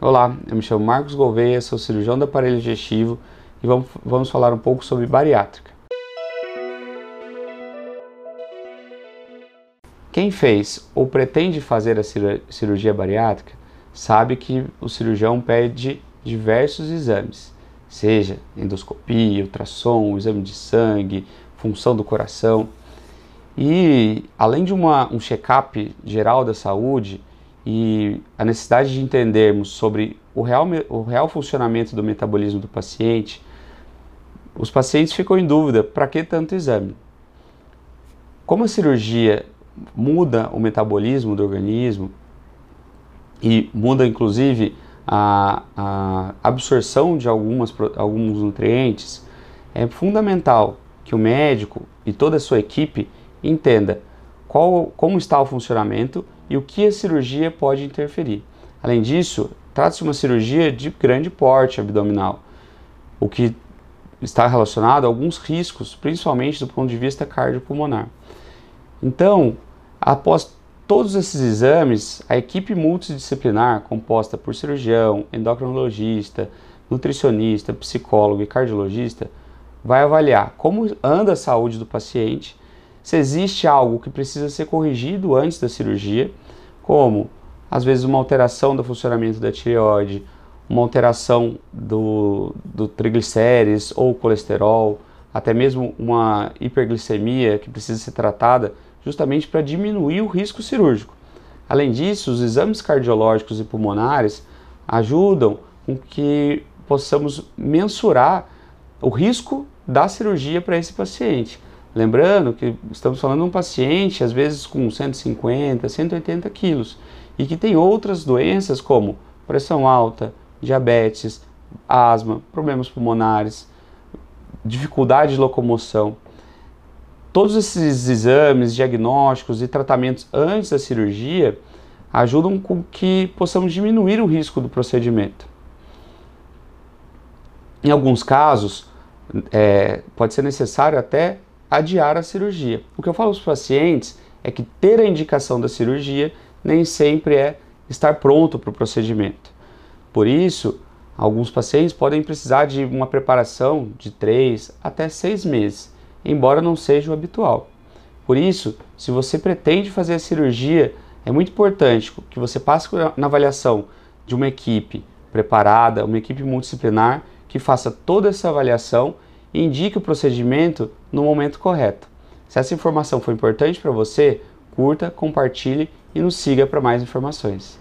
Olá, eu me chamo Marcos Gouveia, sou cirurgião do aparelho digestivo e vamos, vamos falar um pouco sobre bariátrica. Quem fez ou pretende fazer a cirurgia bariátrica sabe que o cirurgião pede diversos exames, seja endoscopia, ultrassom, exame de sangue, função do coração. E além de uma, um check-up geral da saúde e a necessidade de entendermos sobre o real, o real funcionamento do metabolismo do paciente, os pacientes ficam em dúvida: para que tanto exame? Como a cirurgia muda o metabolismo do organismo e muda inclusive a, a absorção de algumas, alguns nutrientes, é fundamental que o médico e toda a sua equipe entenda qual, como está o funcionamento e o que a cirurgia pode interferir. Além disso, trata-se de uma cirurgia de grande porte abdominal, o que está relacionado a alguns riscos, principalmente do ponto de vista cardiopulmonar. Então, após todos esses exames, a equipe multidisciplinar, composta por cirurgião, endocrinologista, nutricionista, psicólogo e cardiologista, vai avaliar como anda a saúde do paciente se existe algo que precisa ser corrigido antes da cirurgia, como às vezes uma alteração do funcionamento da tireoide, uma alteração do, do triglicérides ou colesterol, até mesmo uma hiperglicemia que precisa ser tratada justamente para diminuir o risco cirúrgico. Além disso, os exames cardiológicos e pulmonares ajudam com que possamos mensurar o risco da cirurgia para esse paciente. Lembrando que estamos falando de um paciente, às vezes com 150, 180 quilos, e que tem outras doenças como pressão alta, diabetes, asma, problemas pulmonares, dificuldade de locomoção. Todos esses exames, diagnósticos e tratamentos antes da cirurgia ajudam com que possamos diminuir o risco do procedimento. Em alguns casos, é, pode ser necessário até adiar a cirurgia. O que eu falo para os pacientes é que ter a indicação da cirurgia nem sempre é estar pronto para o procedimento. Por isso, alguns pacientes podem precisar de uma preparação de 3 até 6 meses, embora não seja o habitual. Por isso, se você pretende fazer a cirurgia, é muito importante que você passe na avaliação de uma equipe preparada, uma equipe multidisciplinar que faça toda essa avaliação indique o procedimento no momento correto. Se essa informação foi importante para você, curta, compartilhe e nos siga para mais informações.